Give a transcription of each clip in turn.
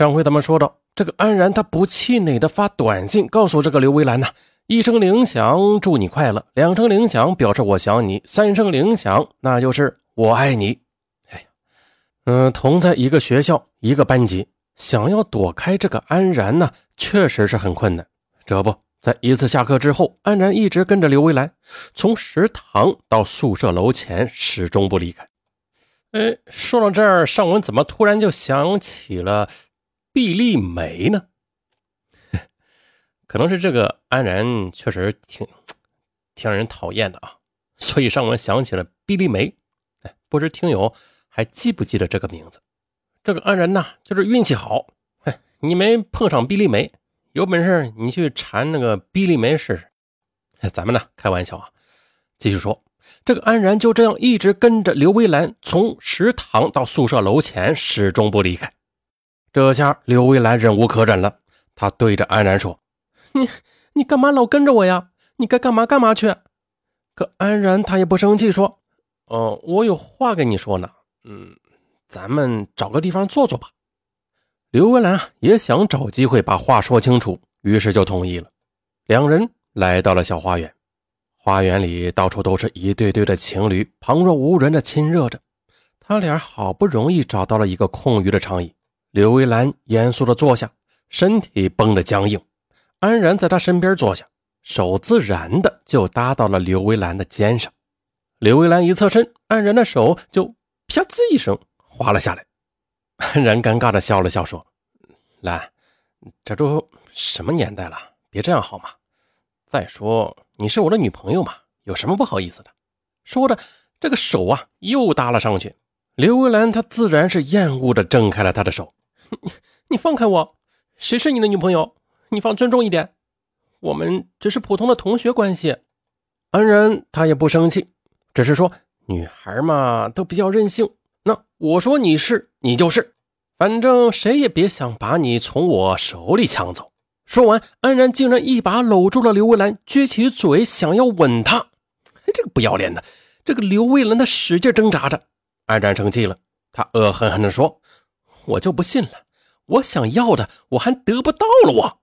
上回咱们说到，这个安然他不气馁的发短信告诉这个刘微兰呐，一声铃响祝你快乐，两声铃响表示我想你，三声铃响那就是我爱你。哎呀，嗯，同在一个学校一个班级，想要躲开这个安然呢，确实是很困难。这不在一次下课之后，安然一直跟着刘微兰，从食堂到宿舍楼前，始终不离开。哎，说到这儿，尚文怎么突然就想起了？毕丽梅呢？可能是这个安然确实挺挺让人讨厌的啊，所以上文想起了毕丽梅。哎，不知听友还记不记得这个名字？这个安然呐，就是运气好，哎，你没碰上毕丽梅，有本事你去缠那个毕丽梅试试。咱们呢，开玩笑啊。继续说，这个安然就这样一直跟着刘微兰，从食堂到宿舍楼前，始终不离开。这下刘微兰忍无可忍了，她对着安然说：“你你干嘛老跟着我呀？你该干嘛干嘛去。”可安然她也不生气，说：“哦，我有话跟你说呢。嗯，咱们找个地方坐坐吧。”刘微兰也想找机会把话说清楚，于是就同意了。两人来到了小花园，花园里到处都是一对对的情侣，旁若无人的亲热着。他俩好不容易找到了一个空余的长椅。刘微兰严肃地坐下，身体绷得僵硬。安然在他身边坐下，手自然的就搭到了刘微兰的肩上。刘微兰一侧身，安然的手就啪呲一声滑了下来。安然尴尬的笑了笑，说：“兰，这都什么年代了，别这样好吗？再说你是我的女朋友嘛，有什么不好意思的？”说着，这个手啊又搭了上去。刘微兰她自然是厌恶的挣开了他的手。你 你放开我！谁是你的女朋友？你放尊重一点，我们只是普通的同学关系。安然他也不生气，只是说女孩嘛都比较任性。那我说你是你就是，反正谁也别想把你从我手里抢走。说完，安然竟然一把搂住了刘蔚兰，撅起嘴想要吻她。哎，这个不要脸的！这个刘蔚兰她使劲挣扎着。安然生气了，他恶狠狠地说。我就不信了，我想要的我还得不到了。我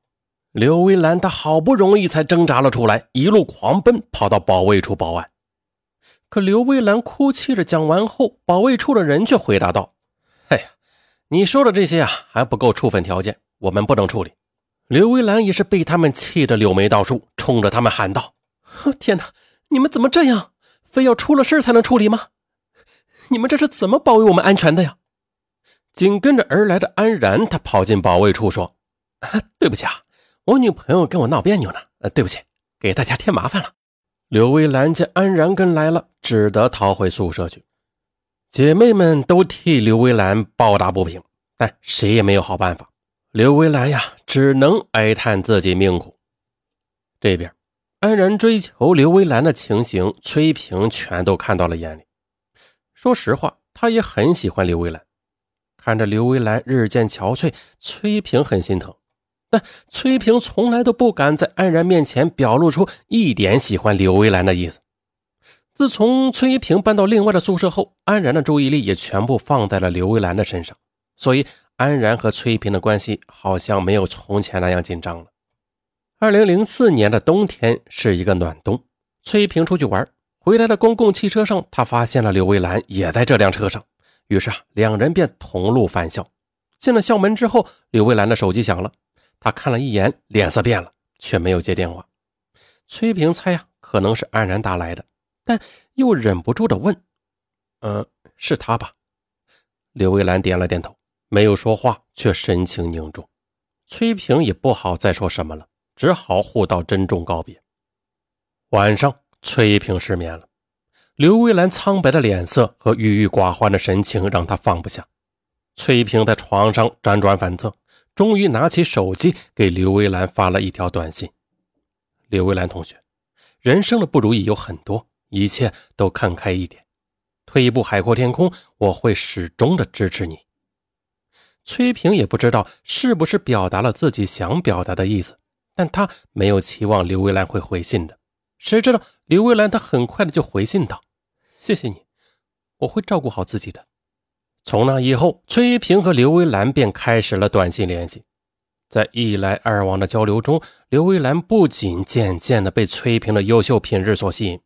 刘微兰，她好不容易才挣扎了出来，一路狂奔，跑到保卫处报案。可刘微兰哭泣着讲完后，保卫处的人却回答道：“哎呀，你说的这些啊还不够处分条件，我们不能处理。”刘微兰也是被他们气得柳眉倒竖，冲着他们喊道：“天哪，你们怎么这样？非要出了事才能处理吗？你们这是怎么保卫我们安全的呀？”紧跟着而来的安然，他跑进保卫处说：“对不起啊，我女朋友跟我闹别扭呢。呃，对不起，给大家添麻烦了。”刘微兰见安然跟来了，只得逃回宿舍去。姐妹们都替刘微兰抱打不平，但谁也没有好办法。刘微兰呀，只能哀叹自己命苦。这边，安然追求刘微兰的情形，崔平全都看到了眼里。说实话，他也很喜欢刘微兰。看着刘微兰日渐憔悴，崔平很心疼，但崔平从来都不敢在安然面前表露出一点喜欢刘微兰的意思。自从崔平搬到另外的宿舍后，安然的注意力也全部放在了刘微兰的身上，所以安然和崔平的关系好像没有从前那样紧张了。二零零四年的冬天是一个暖冬，崔平出去玩，回来的公共汽车上，他发现了刘微兰也在这辆车上。于是啊，两人便同路返校。进了校门之后，刘蔚兰的手机响了，他看了一眼，脸色变了，却没有接电话。崔平猜呀，可能是安然打来的，但又忍不住的问：“嗯，是他吧？”刘蔚兰点了点头，没有说话，却神情凝重。崔平也不好再说什么了，只好互道珍重告别。晚上，崔平失眠了。刘微兰苍白的脸色和郁郁寡欢的神情让他放不下。崔平在床上辗转反侧，终于拿起手机给刘微兰发了一条短信：“刘微兰同学，人生的不如意有很多，一切都看开一点。退一步海阔天空，我会始终的支持你。”崔平也不知道是不是表达了自己想表达的意思，但他没有期望刘微兰会回信的。谁知道刘微兰她很快的就回信道。谢谢你，我会照顾好自己的。从那以后，崔一平和刘微兰便开始了短信联系。在一来二往的交流中，刘微兰不仅渐渐的被崔一平的优秀品质所吸引，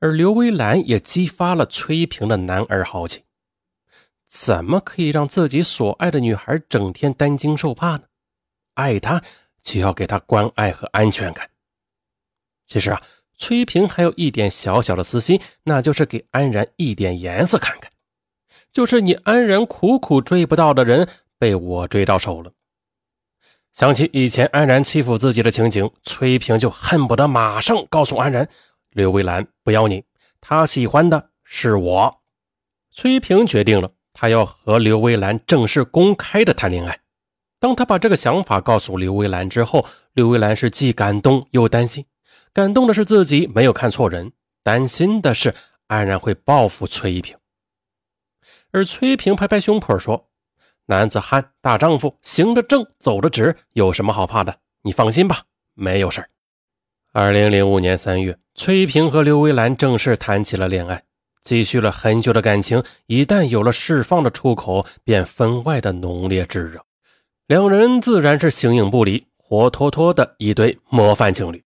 而刘微兰也激发了崔一平的男儿豪气。怎么可以让自己所爱的女孩整天担惊受怕呢？爱她就要给她关爱和安全感。其实啊，崔平还有一点小小的私心，那就是给安然一点颜色看看，就是你安然苦苦追不到的人，被我追到手了。想起以前安然欺负自己的情景，崔平就恨不得马上告诉安然：“刘微兰不要你，他喜欢的是我。”崔平决定了，他要和刘微兰正式公开的谈恋爱。当他把这个想法告诉刘微兰之后，刘微兰是既感动又担心。感动的是自己没有看错人，担心的是安然会报复崔一平。而崔平拍拍胸脯说。男子汉大丈夫，行得正，走得直，有什么好怕的？你放心吧，没有事儿。二零零五年三月，崔平和刘薇兰正式谈起了恋爱，积蓄了很久的感情，一旦有了释放的出口，便分外的浓烈炙热。两人自然是形影不离，活脱脱的一对模范情侣。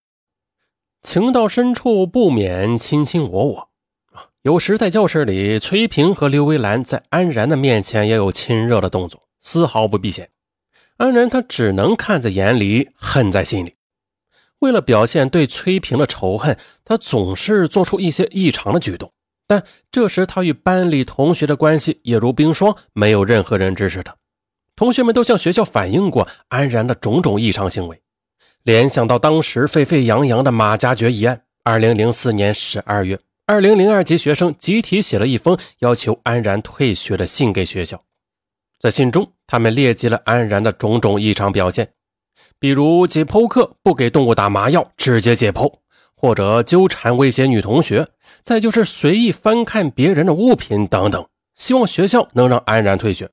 情到深处不免卿卿我我啊。有时在教室里，崔平和刘薇兰在安然的面前也有亲热的动作，丝毫不避嫌。安然他只能看在眼里，恨在心里。为了表现对崔平的仇恨，他总是做出一些异常的举动。但这时他与班里同学的关系也如冰霜，没有任何人支持他。同学们都向学校反映过安然的种种异常行为。联想到当时沸沸扬扬的马加爵一案，二零零四年十二月。二零零二级学生集体写了一封要求安然退学的信给学校，在信中，他们列举了安然的种种异常表现，比如解剖课不给动物打麻药，直接解剖，或者纠缠威胁女同学，再就是随意翻看别人的物品等等，希望学校能让安然退学。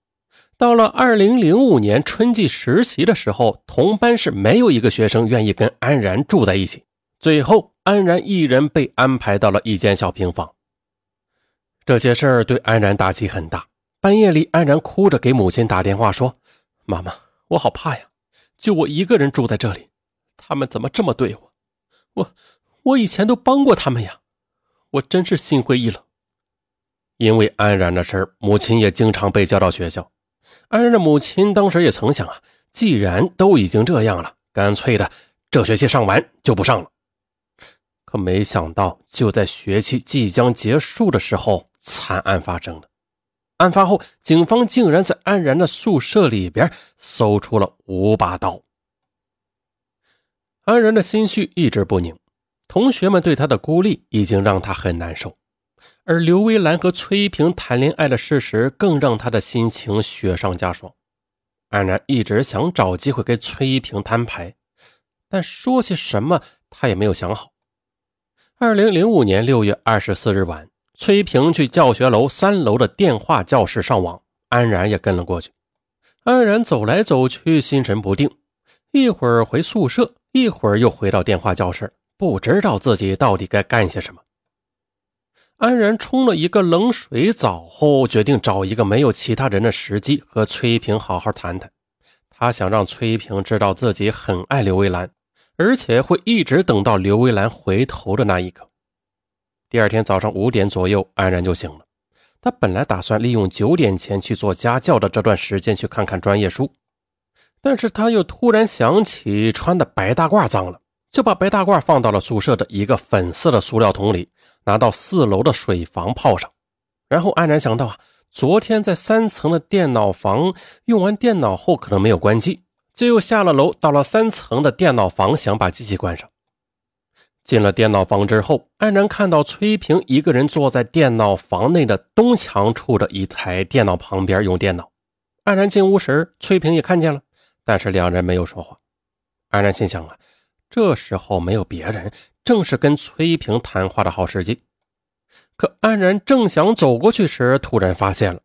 到了二零零五年春季实习的时候，同班是没有一个学生愿意跟安然住在一起。最后，安然一人被安排到了一间小平房。这些事儿对安然打击很大。半夜里，安然哭着给母亲打电话说：“妈妈，我好怕呀，就我一个人住在这里，他们怎么这么对我？我我以前都帮过他们呀，我真是心灰意冷。”因为安然的事儿，母亲也经常被叫到学校。安然的母亲当时也曾想啊，既然都已经这样了，干脆的这学期上完就不上了。可没想到，就在学期即将结束的时候，惨案发生了。案发后，警方竟然在安然的宿舍里边搜出了五把刀。安然的心绪一直不宁，同学们对他的孤立已经让他很难受，而刘微兰和崔一平谈恋爱的事实更让他的心情雪上加霜。安然一直想找机会跟崔一平摊牌，但说些什么他也没有想好。二零零五年六月二十四日晚，崔平去教学楼三楼的电话教室上网，安然也跟了过去。安然走来走去，心神不定，一会儿回宿舍，一会儿又回到电话教室，不知道自己到底该干些什么。安然冲了一个冷水澡后，决定找一个没有其他人的时机和崔平好好谈谈。他想让崔平知道自己很爱刘蔚兰。而且会一直等到刘薇兰回头的那一刻。第二天早上五点左右，安然就醒了。他本来打算利用九点前去做家教的这段时间去看看专业书，但是他又突然想起穿的白大褂脏了，就把白大褂放到了宿舍的一个粉色的塑料桶里，拿到四楼的水房泡上。然后安然想到啊，昨天在三层的电脑房用完电脑后可能没有关机。就又下了楼，到了三层的电脑房，想把机器关上。进了电脑房之后，安然看到崔平一个人坐在电脑房内的东墙处的一台电脑旁边用电脑。安然进屋时，崔平也看见了，但是两人没有说话。安然心想啊，这时候没有别人，正是跟崔平谈话的好时机。可安然正想走过去时，突然发现了，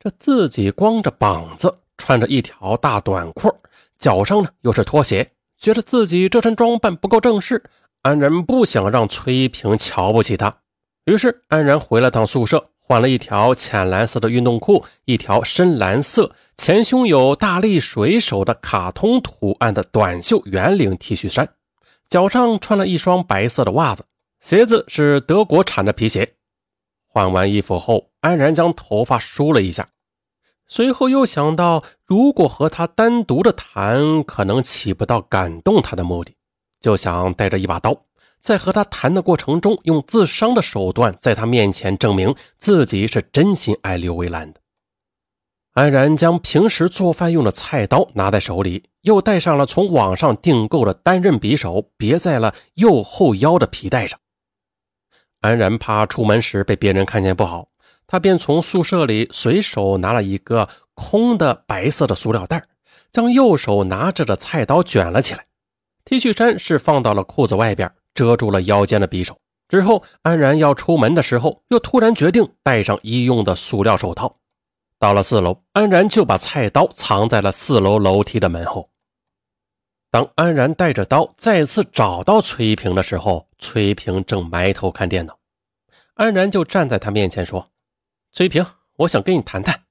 这自己光着膀子，穿着一条大短裤。脚上呢又是拖鞋，觉得自己这身装扮不够正式。安然不想让崔平瞧不起他，于是安然回了趟宿舍，换了一条浅蓝色的运动裤，一条深蓝色、前胸有大力水手的卡通图案的短袖圆领 T 恤衫，脚上穿了一双白色的袜子，鞋子是德国产的皮鞋。换完衣服后，安然将头发梳了一下，随后又想到，如果和他单独的谈，可能起不到感动他的目的，就想带着一把刀。在和他谈的过程中，用自伤的手段在他面前证明自己是真心爱刘维兰的。安然将平时做饭用的菜刀拿在手里，又带上了从网上订购的单刃匕首，别在了右后腰的皮带上。安然怕出门时被别人看见不好，他便从宿舍里随手拿了一个空的白色的塑料袋，将右手拿着的菜刀卷了起来。T 恤衫是放到了裤子外边。遮住了腰间的匕首之后，安然要出门的时候，又突然决定戴上医用的塑料手套。到了四楼，安然就把菜刀藏在了四楼楼梯的门后。当安然带着刀再次找到崔一平的时候，崔一平正埋头看电脑。安然就站在他面前说：“崔一平，我想跟你谈谈。”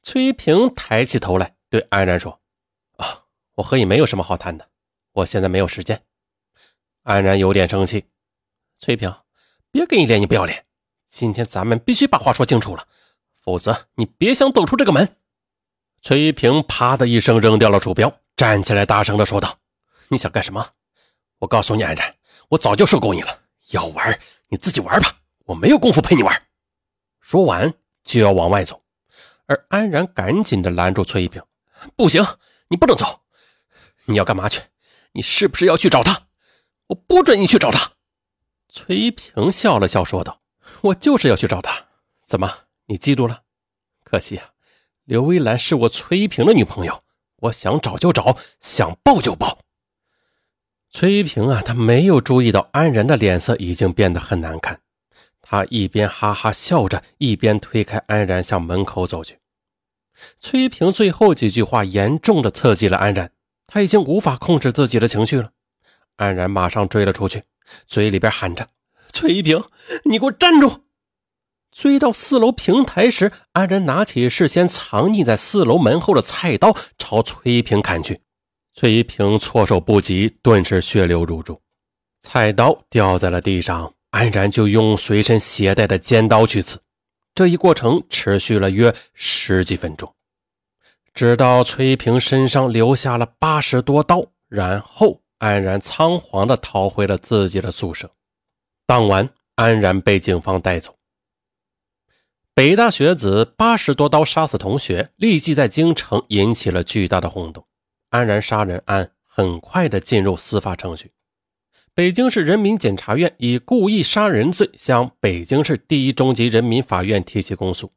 崔一平抬起头来对安然说：“啊，我和你没有什么好谈的，我现在没有时间。”安然有点生气，崔平，别跟你脸，你不要脸！今天咱们必须把话说清楚了，否则你别想走出这个门。崔一平啪的一声扔掉了鼠标，站起来大声的说道：“你想干什么？我告诉你，安然，我早就受够你了。要玩你自己玩吧，我没有功夫陪你玩。”说完就要往外走，而安然赶紧的拦住崔一平：“不行，你不能走！你要干嘛去？你是不是要去找他？”我不准你去找他。崔一平笑了笑，说道：“我就是要去找他。怎么，你记住了？可惜啊，刘微兰是我崔一平的女朋友。我想找就找，想抱就抱。”崔一平啊，他没有注意到安然的脸色已经变得很难看。他一边哈哈笑着，一边推开安然向门口走去。崔平最后几句话严重的刺激了安然，他已经无法控制自己的情绪了。安然马上追了出去，嘴里边喊着：“崔一平，你给我站住！”追到四楼平台时，安然拿起事先藏匿在四楼门后的菜刀，朝崔一平砍去。崔一平措手不及，顿时血流如注，菜刀掉在了地上。安然就用随身携带的尖刀去刺，这一过程持续了约十几分钟，直到崔一平身上留下了八十多刀，然后。安然仓皇地逃回了自己的宿舍。当晚，安然被警方带走。北大学子八十多刀杀死同学，立即在京城引起了巨大的轰动。安然杀人案很快的进入司法程序。北京市人民检察院以故意杀人罪向北京市第一中级人民法院提起公诉。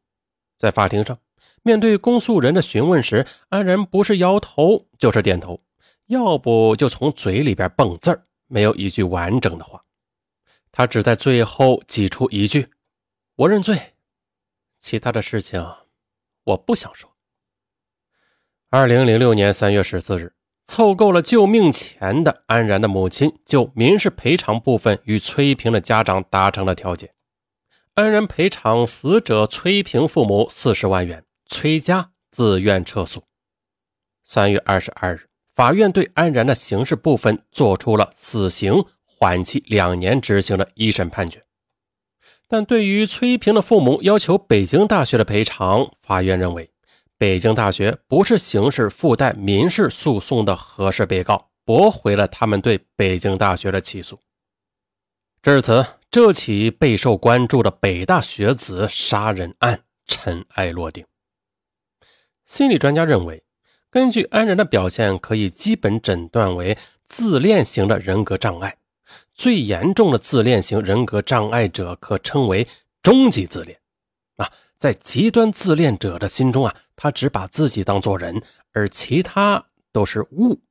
在法庭上，面对公诉人的询问时，安然不是摇头就是点头。要不就从嘴里边蹦字儿，没有一句完整的话。他只在最后挤出一句：“我认罪。”其他的事情我不想说。二零零六年三月十四日，凑够了救命钱的安然的母亲就民事赔偿部分与崔平的家长达成了调解，安然赔偿死者崔平父母四十万元，崔家自愿撤诉。三月二十二日。法院对安然的刑事部分作出了死刑缓期两年执行的一审判决，但对于崔平的父母要求北京大学的赔偿，法院认为北京大学不是刑事附带民事诉讼的合适被告，驳回了他们对北京大学的起诉。至此，这起备受关注的北大学子杀人案尘埃落定。心理专家认为。根据安然的表现，可以基本诊断为自恋型的人格障碍。最严重的自恋型人格障碍者可称为终极自恋。啊，在极端自恋者的心中啊，他只把自己当做人，而其他都是物。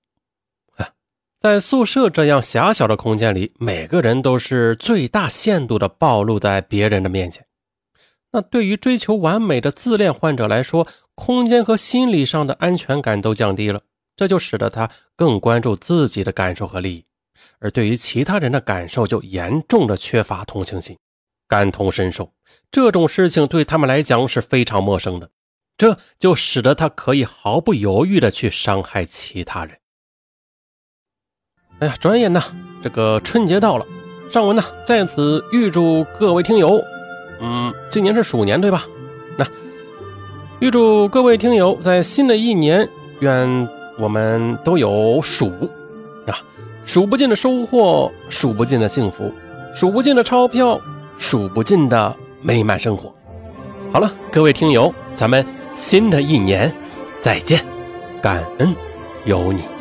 啊，在宿舍这样狭小的空间里，每个人都是最大限度的暴露在别人的面前。那对于追求完美的自恋患者来说，空间和心理上的安全感都降低了，这就使得他更关注自己的感受和利益，而对于其他人的感受就严重的缺乏同情心，感同身受。这种事情对他们来讲是非常陌生的，这就使得他可以毫不犹豫的去伤害其他人。哎呀，转眼呢，这个春节到了，尚文呢在此预祝各位听友，嗯，今年是鼠年对吧？那预祝各位听友在新的一年，愿我们都有鼠啊，数不尽的收获，数不尽的幸福，数不尽的钞票，数不尽的。美满生活。好了，各位听友，咱们新的一年再见，感恩有你。